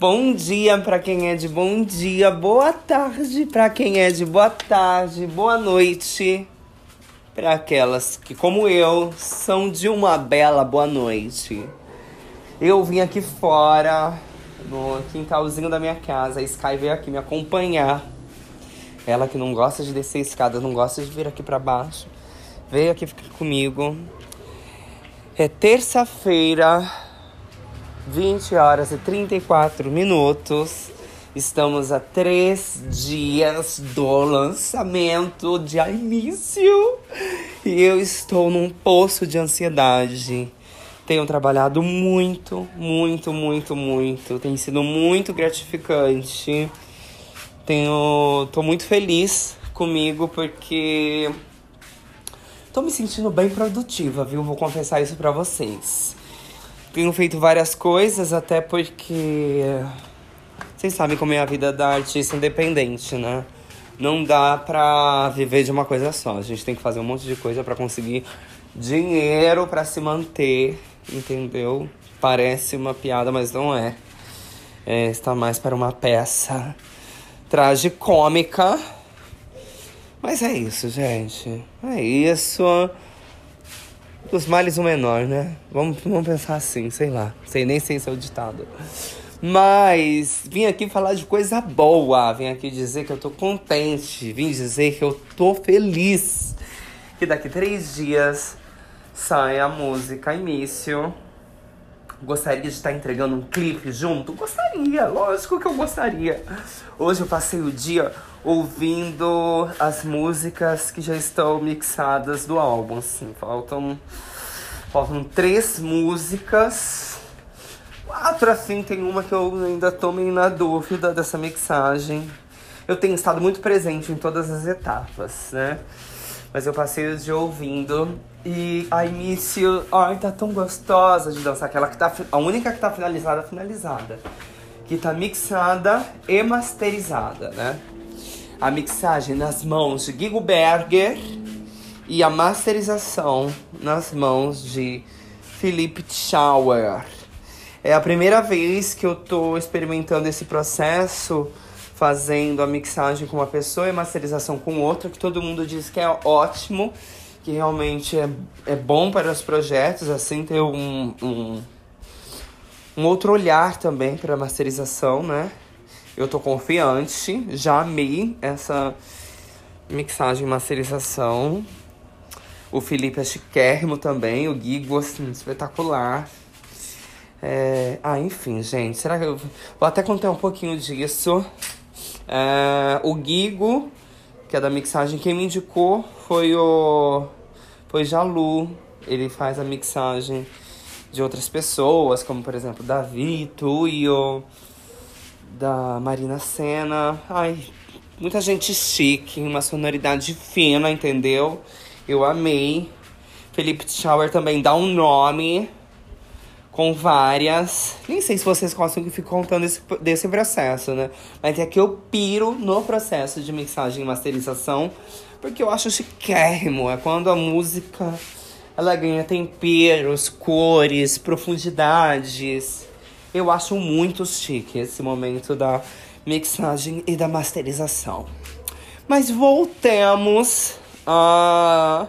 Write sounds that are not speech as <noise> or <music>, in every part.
Bom dia para quem é de bom dia, boa tarde para quem é de boa tarde, boa noite para aquelas que, como eu, são de uma bela boa noite. Eu vim aqui fora, no quintalzinho da minha casa, a Sky veio aqui me acompanhar. Ela que não gosta de descer escada, não gosta de vir aqui para baixo, veio aqui ficar comigo. É terça-feira, 20 horas e 34 minutos. Estamos a três dias do lançamento de início e eu estou num poço de ansiedade. Tenho trabalhado muito, muito, muito, muito. Tem sido muito gratificante. Tenho, tô muito feliz comigo porque tô me sentindo bem produtiva, viu? Vou confessar isso para vocês. Tenho feito várias coisas, até porque. Vocês sabem como é a vida da artista independente, né? Não dá pra viver de uma coisa só. A gente tem que fazer um monte de coisa para conseguir dinheiro para se manter, entendeu? Parece uma piada, mas não é. é está mais para uma peça tragicômica. Mas é isso, gente. É isso. Dos males o menor, né? Vamos, vamos pensar assim, sei lá. Sei nem sei se é o ditado. Mas vim aqui falar de coisa boa. Vim aqui dizer que eu tô contente. Vim dizer que eu tô feliz. Que daqui três dias sai a música Início. Gostaria de estar entregando um clipe junto? Gostaria, lógico que eu gostaria. Hoje eu passei o dia ouvindo as músicas que já estão mixadas do álbum. Assim, faltam, faltam três músicas. Quatro, assim, tem uma que eu ainda tô meio na dúvida dessa mixagem. Eu tenho estado muito presente em todas as etapas, né? Mas eu passei dia ouvindo e a início, ai, tá tão gostosa de dançar. Aquela que tá, a única que tá finalizada, finalizada. Que tá mixada e masterizada, né? A mixagem nas mãos de Guigo Berger e a masterização nas mãos de Felipe Schauer. É a primeira vez que eu tô experimentando esse processo, fazendo a mixagem com uma pessoa e a masterização com outra, que todo mundo diz que é ótimo, que realmente é, é bom para os projetos, assim, ter um, um, um outro olhar também para a masterização, né? Eu tô confiante, já amei essa mixagem e masterização. O Felipe é chiquérrimo também, o Guigo, assim, espetacular. É... Ah, enfim, gente, será que eu vou até contar um pouquinho disso? É... O Guigo, que é da mixagem, quem me indicou foi o. Foi Jalu. Ele faz a mixagem de outras pessoas, como por exemplo Davi, Tuyo da Marina Senna. Ai, muita gente chique, uma sonoridade fina, entendeu? Eu amei. Felipe Schauer também dá um nome com várias. Nem sei se vocês gostam que fico contando esse, desse processo, né? Mas é que eu piro no processo de mixagem e masterização, porque eu acho chiquérrimo. É quando a música ela ganha temperos, cores, profundidades. Eu acho muito chique esse momento da mixagem e da masterização. Mas voltemos a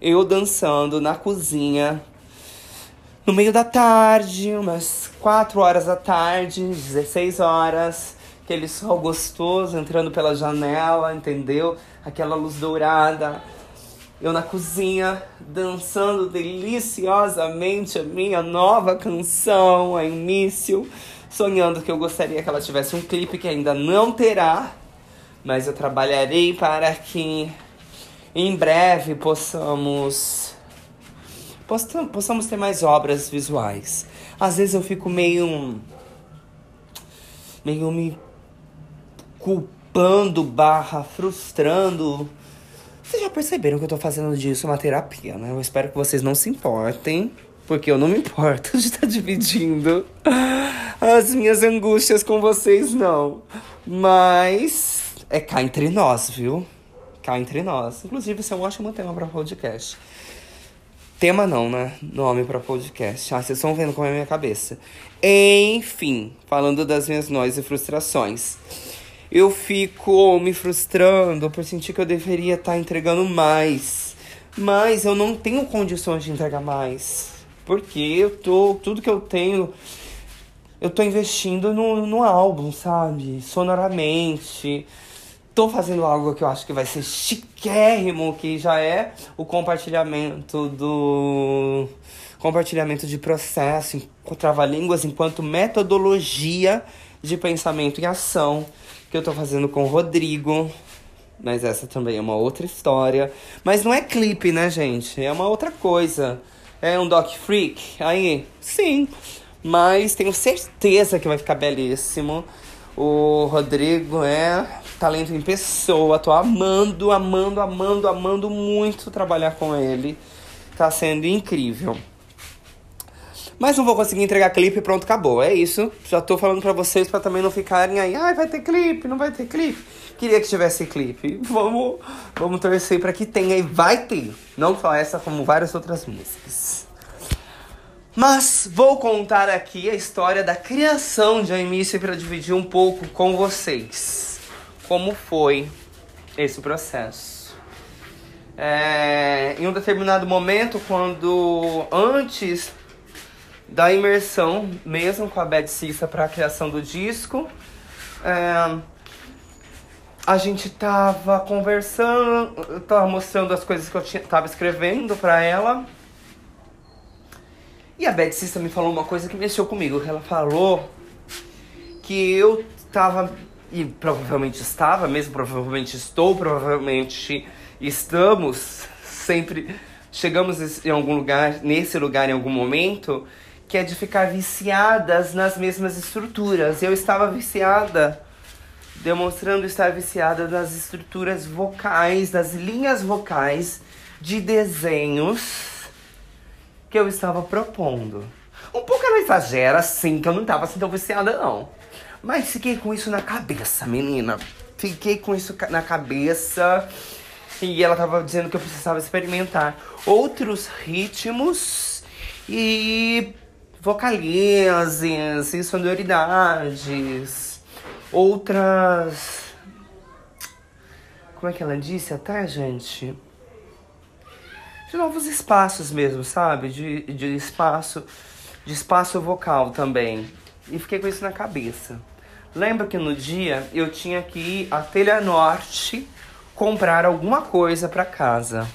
eu dançando na cozinha no meio da tarde, umas 4 horas da tarde, 16 horas, aquele sol gostoso entrando pela janela, entendeu? Aquela luz dourada eu na cozinha, dançando deliciosamente a minha nova canção, a início, sonhando que eu gostaria que ela tivesse um clipe que ainda não terá, mas eu trabalharei para que em breve possamos possamos ter mais obras visuais. Às vezes eu fico meio meio me culpando barra frustrando vocês já perceberam que eu tô fazendo disso uma terapia, né? Eu espero que vocês não se importem, porque eu não me importo <laughs> de estar tá dividindo as minhas angústias com vocês, não. Mas é cá entre nós, viu? Cá entre nós. Inclusive, isso é um ótimo tema para podcast. Tema não, né? Nome para podcast. Ah, vocês estão vendo como é a minha cabeça. Enfim, falando das minhas nós e frustrações. Eu fico me frustrando por sentir que eu deveria estar tá entregando mais. Mas eu não tenho condições de entregar mais. Porque eu tô. Tudo que eu tenho. Eu tô investindo no, no álbum, sabe? Sonoramente tô fazendo algo que eu acho que vai ser chiquérrimo, que já é o compartilhamento do compartilhamento de processo trava-línguas enquanto metodologia de pensamento e ação que eu tô fazendo com o Rodrigo. Mas essa também é uma outra história. Mas não é clipe, né, gente? É uma outra coisa. É um doc freak? Aí, sim. Mas tenho certeza que vai ficar belíssimo. O Rodrigo é talento em pessoa. Tô amando, amando, amando, amando muito trabalhar com ele. Tá sendo incrível. Mas não vou conseguir entregar clipe e pronto, acabou. É isso. Já tô falando pra vocês pra também não ficarem aí. Ai, vai ter clipe, não vai ter clipe. Queria que tivesse clipe. Vamos, vamos torcer pra que tenha e vai ter. Não só essa, como várias outras músicas. Mas vou contar aqui a história da criação de Amice para dividir um pouco com vocês como foi esse processo. É, em um determinado momento, quando antes da imersão, mesmo com a Bad Cissa para a criação do disco, é, a gente tava conversando, tava mostrando as coisas que eu tinha, tava escrevendo para ela. E a Bad Cissa me falou uma coisa que mexeu comigo. Ela falou que eu tava, e provavelmente estava, mesmo provavelmente estou, provavelmente estamos, sempre chegamos em algum lugar, nesse lugar em algum momento, que é de ficar viciadas nas mesmas estruturas. Eu estava viciada, demonstrando estar viciada nas estruturas vocais, nas linhas vocais de desenhos que eu estava propondo. Um pouco ela exagera, sim, que eu não estava assim tão viciada, não. Mas fiquei com isso na cabeça, menina. Fiquei com isso na cabeça. E ela tava dizendo que eu precisava experimentar outros ritmos e vocalizes sonoridades. Outras. Como é que ela disse até, gente? de novos espaços mesmo, sabe? De, de espaço, de espaço vocal também. E fiquei com isso na cabeça. Lembro que no dia eu tinha que ir à Telha Norte comprar alguma coisa para casa.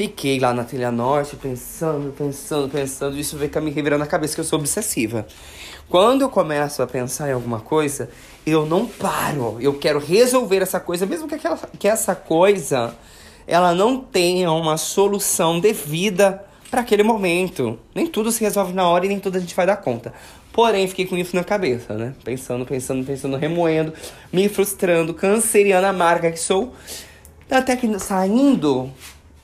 Fiquei lá na Telha Norte pensando, pensando, pensando. Isso veio me revirando na cabeça que eu sou obsessiva. Quando eu começo a pensar em alguma coisa, eu não paro. Eu quero resolver essa coisa, mesmo que, aquela, que essa coisa ela não tenha uma solução devida para aquele momento. Nem tudo se resolve na hora e nem tudo a gente vai dar conta. Porém, fiquei com isso na cabeça, né? Pensando, pensando, pensando, remoendo, me frustrando, canceriana amarga que sou. Até que saindo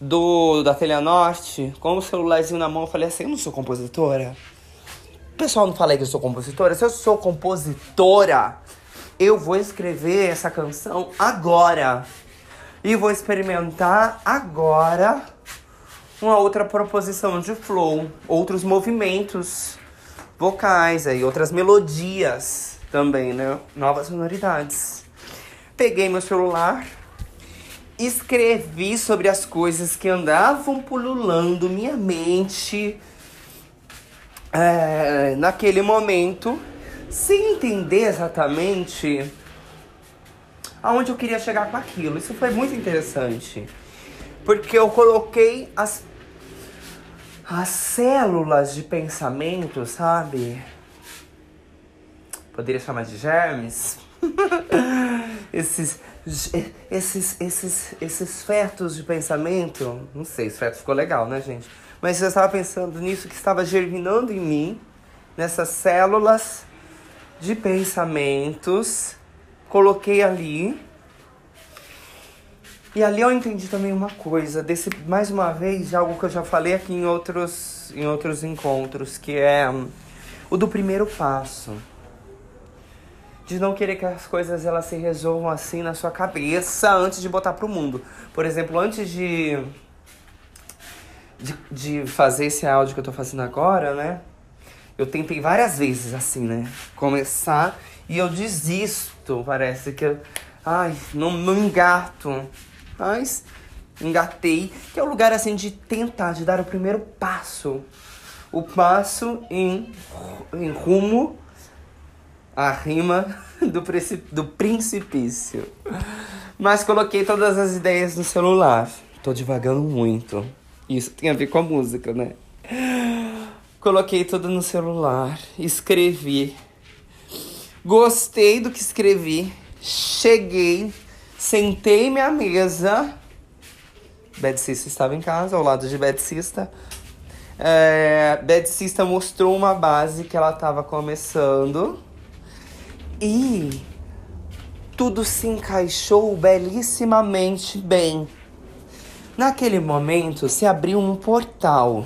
do da Telha Norte, com o celularzinho na mão, eu falei assim: eu não sou compositora. O pessoal não fala que eu sou compositora. Se eu sou compositora, eu vou escrever essa canção agora. E vou experimentar agora uma outra proposição de flow, outros movimentos vocais aí, outras melodias também, né? Novas sonoridades. Peguei meu celular, escrevi sobre as coisas que andavam pululando minha mente é, naquele momento, sem entender exatamente aonde eu queria chegar com aquilo. Isso foi muito interessante. Porque eu coloquei as, as células de pensamento, sabe? Poderia chamar de germes? <laughs> esses, esses, esses, esses fetos de pensamento. Não sei, esse feto ficou legal, né, gente? Mas eu estava pensando nisso que estava germinando em mim, nessas células de pensamentos coloquei ali. E ali eu entendi também uma coisa, desse mais uma vez, algo que eu já falei aqui em outros, em outros encontros, que é um, o do primeiro passo. De não querer que as coisas elas se resolvam assim na sua cabeça antes de botar pro mundo. Por exemplo, antes de de, de fazer esse áudio que eu tô fazendo agora, né? Eu tentei várias vezes, assim, né? Começar e eu desisto. Parece que eu. Ai, não, não engato. Mas engatei, que é o lugar assim de tentar, de dar o primeiro passo. O passo em, em rumo à rima do, do. Mas coloquei todas as ideias no celular. Tô divagando muito. Isso tem a ver com a música, né? Coloquei tudo no celular, escrevi. Gostei do que escrevi. Cheguei, sentei minha mesa. Bedcista estava em casa, ao lado de Bedcista. É, mostrou uma base que ela estava começando. E tudo se encaixou belíssimamente bem. Naquele momento se abriu um portal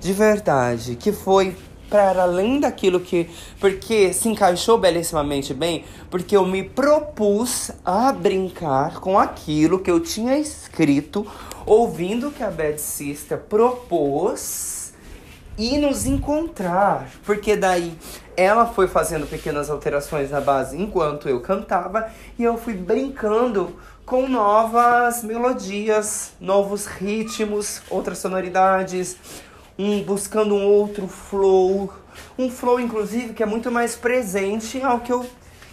de verdade que foi para além daquilo que. Porque se encaixou belíssimamente bem, porque eu me propus a brincar com aquilo que eu tinha escrito, ouvindo que a Bad Sister propôs e nos encontrar. Porque daí ela foi fazendo pequenas alterações na base enquanto eu cantava e eu fui brincando com novas melodias, novos ritmos, outras sonoridades, um buscando um outro flow, um flow inclusive que é muito mais presente ao que eu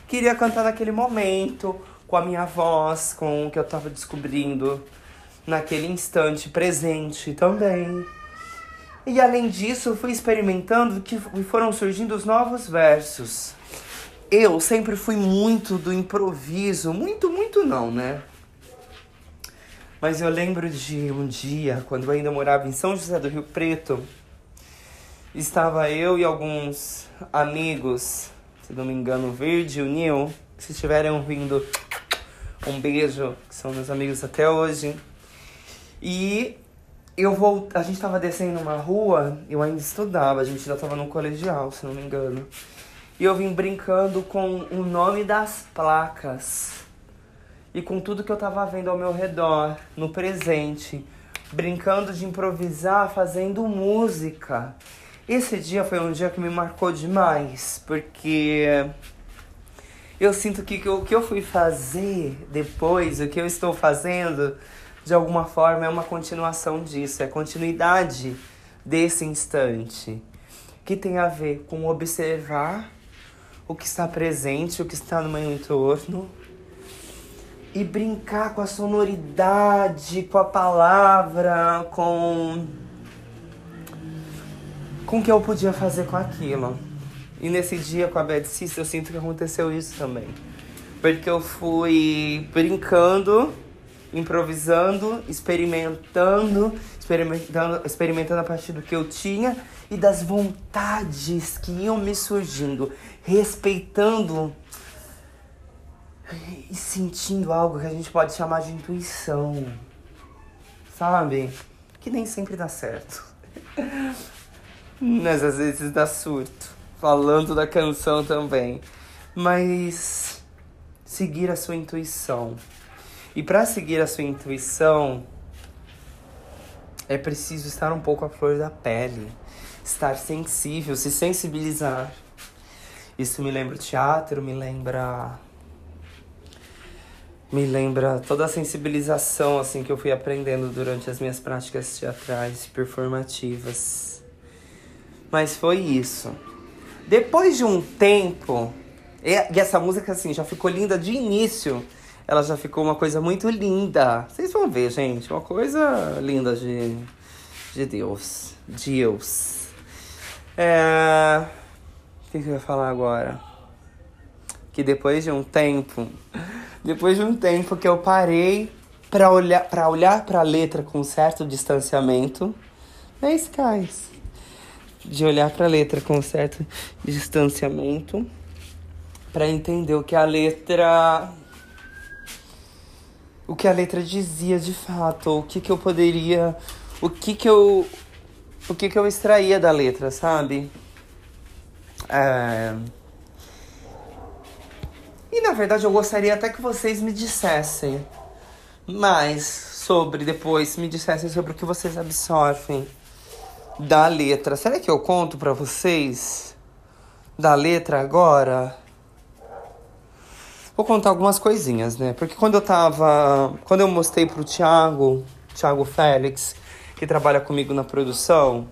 queria cantar naquele momento, com a minha voz, com o que eu estava descobrindo naquele instante presente também. E além disso, fui experimentando que foram surgindo os novos versos. Eu sempre fui muito do improviso, muito, muito não, né? Mas eu lembro de um dia, quando eu ainda morava em São José do Rio Preto, estava eu e alguns amigos, se não me engano, Verde e o que se estiverem ouvindo, um beijo, que são meus amigos até hoje. E eu vou, a gente estava descendo uma rua, eu ainda estudava, a gente ainda estava no colegial, se não me engano. E eu vim brincando com o nome das placas e com tudo que eu tava vendo ao meu redor, no presente, brincando de improvisar, fazendo música. Esse dia foi um dia que me marcou demais, porque eu sinto que o que eu fui fazer depois, o que eu estou fazendo, de alguma forma é uma continuação disso, é continuidade desse instante, que tem a ver com observar o que está presente, o que está no meu entorno e brincar com a sonoridade, com a palavra, com com o que eu podia fazer com aquilo. E nesse dia com a Bad Sister, eu sinto que aconteceu isso também. Porque eu fui brincando, improvisando, experimentando, experimentando, experimentando a partir do que eu tinha e das vontades que iam me surgindo, respeitando e sentindo algo que a gente pode chamar de intuição. Sabe? Que nem sempre dá certo. Mas às vezes dá surto. Falando da canção também. Mas seguir a sua intuição. E para seguir a sua intuição, é preciso estar um pouco à flor da pele, estar sensível, se sensibilizar. Isso me lembra o teatro, me lembra me lembra toda a sensibilização assim que eu fui aprendendo durante as minhas práticas teatrais performativas. Mas foi isso. Depois de um tempo, e essa música assim já ficou linda de início. Ela já ficou uma coisa muito linda. Vocês vão ver, gente, uma coisa linda de de Deus, Deus. É... O que, eu ia falar agora? Que depois de um tempo depois de um tempo que eu parei para olhar para olhar para a letra com certo distanciamento, é Skies. De olhar para a letra com certo distanciamento para entender o que a letra o que a letra dizia de fato, o que que eu poderia, o que que eu o que que eu extraía da letra, sabe? É... E na verdade eu gostaria até que vocês me dissessem mais sobre depois, me dissessem sobre o que vocês absorvem da letra. Será que eu conto para vocês da letra agora? Vou contar algumas coisinhas, né? Porque quando eu tava. Quando eu mostrei pro Thiago, Thiago Félix, que trabalha comigo na produção,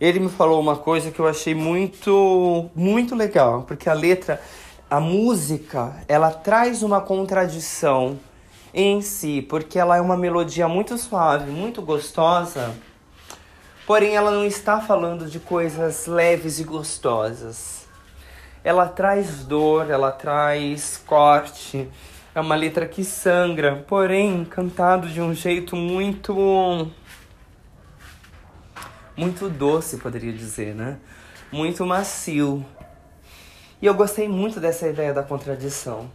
ele me falou uma coisa que eu achei muito, muito legal. Porque a letra, a música, ela traz uma contradição em si, porque ela é uma melodia muito suave, muito gostosa Porém, ela não está falando de coisas leves e gostosas. Ela traz dor, ela traz corte. É uma letra que sangra, porém cantado de um jeito muito muito doce, poderia dizer, né? Muito macio. E eu gostei muito dessa ideia da contradição.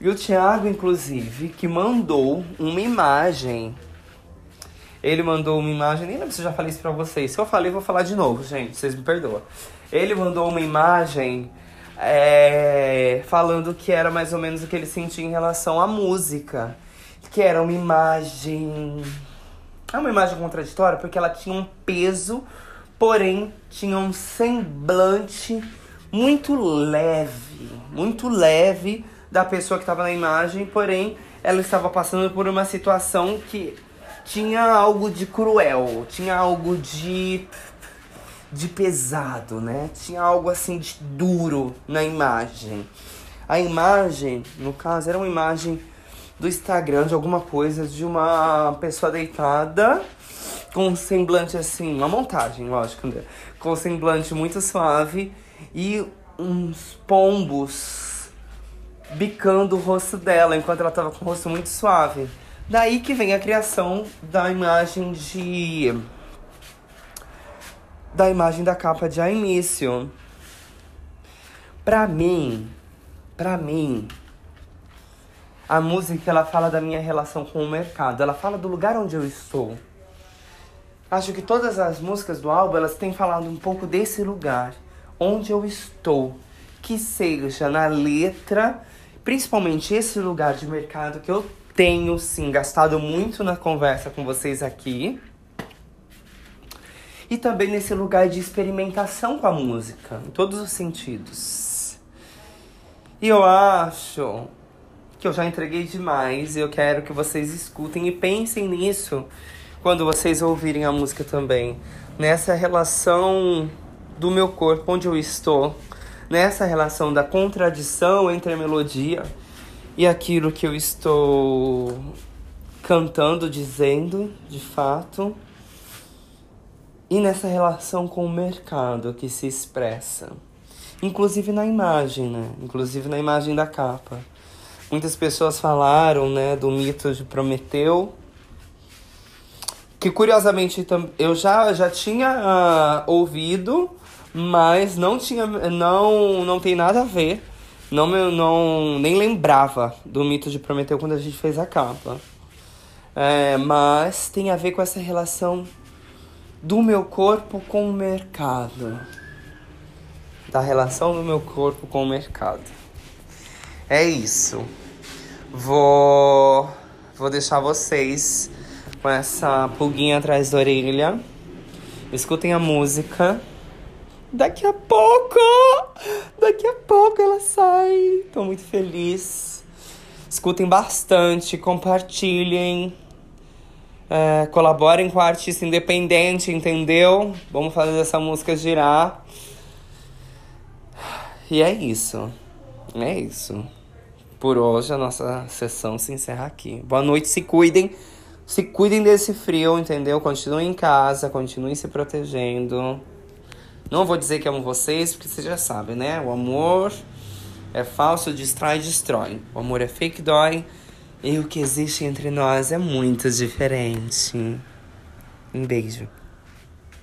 E o Thiago, inclusive, que mandou uma imagem ele mandou uma imagem, nem lembro se eu já falei isso pra vocês. Se eu falei, vou falar de novo, gente, vocês me perdoam. Ele mandou uma imagem é, falando que era mais ou menos o que ele sentia em relação à música. Que era uma imagem. É uma imagem contraditória porque ela tinha um peso, porém tinha um semblante muito leve, muito leve da pessoa que estava na imagem, porém ela estava passando por uma situação que tinha algo de cruel, tinha algo de de pesado, né? Tinha algo assim de duro na imagem. A imagem, no caso, era uma imagem do Instagram de alguma coisa de uma pessoa deitada com um semblante assim, uma montagem, lógico, né? com um semblante muito suave e uns pombos bicando o rosto dela enquanto ela tava com o rosto muito suave. Daí que vem a criação da imagem de. Da imagem da capa de A Início. Pra mim, pra mim, a música ela fala da minha relação com o mercado, ela fala do lugar onde eu estou. Acho que todas as músicas do álbum elas têm falado um pouco desse lugar, onde eu estou, que seja na letra, principalmente esse lugar de mercado que eu tenho sim gastado muito na conversa com vocês aqui. E também nesse lugar de experimentação com a música, em todos os sentidos. E eu acho que eu já entreguei demais e eu quero que vocês escutem e pensem nisso quando vocês ouvirem a música também. Nessa relação do meu corpo, onde eu estou, nessa relação da contradição entre a melodia e aquilo que eu estou cantando, dizendo, de fato, e nessa relação com o mercado que se expressa, inclusive na imagem, né? Inclusive na imagem da capa. Muitas pessoas falaram, né, do mito de Prometeu, que curiosamente eu já, já tinha uh, ouvido, mas não tinha não não tem nada a ver não, não nem lembrava do mito de Prometeu quando a gente fez a capa. É, mas tem a ver com essa relação do meu corpo com o mercado. Da relação do meu corpo com o mercado. É isso. Vou, vou deixar vocês com essa pulguinha atrás da orelha. Escutem a música. Daqui a pouco! Daqui a pouco ela sai. Tô muito feliz. Escutem bastante, compartilhem. É, colaborem com a artista independente, entendeu? Vamos fazer essa música girar. E é isso. É isso. Por hoje a nossa sessão se encerra aqui. Boa noite, se cuidem. Se cuidem desse frio, entendeu? Continuem em casa, continuem se protegendo. Não vou dizer que amo vocês, porque vocês já sabem, né? O amor é falso, distrai destrói. O amor é fake, dói. E o que existe entre nós é muito diferente. Um beijo.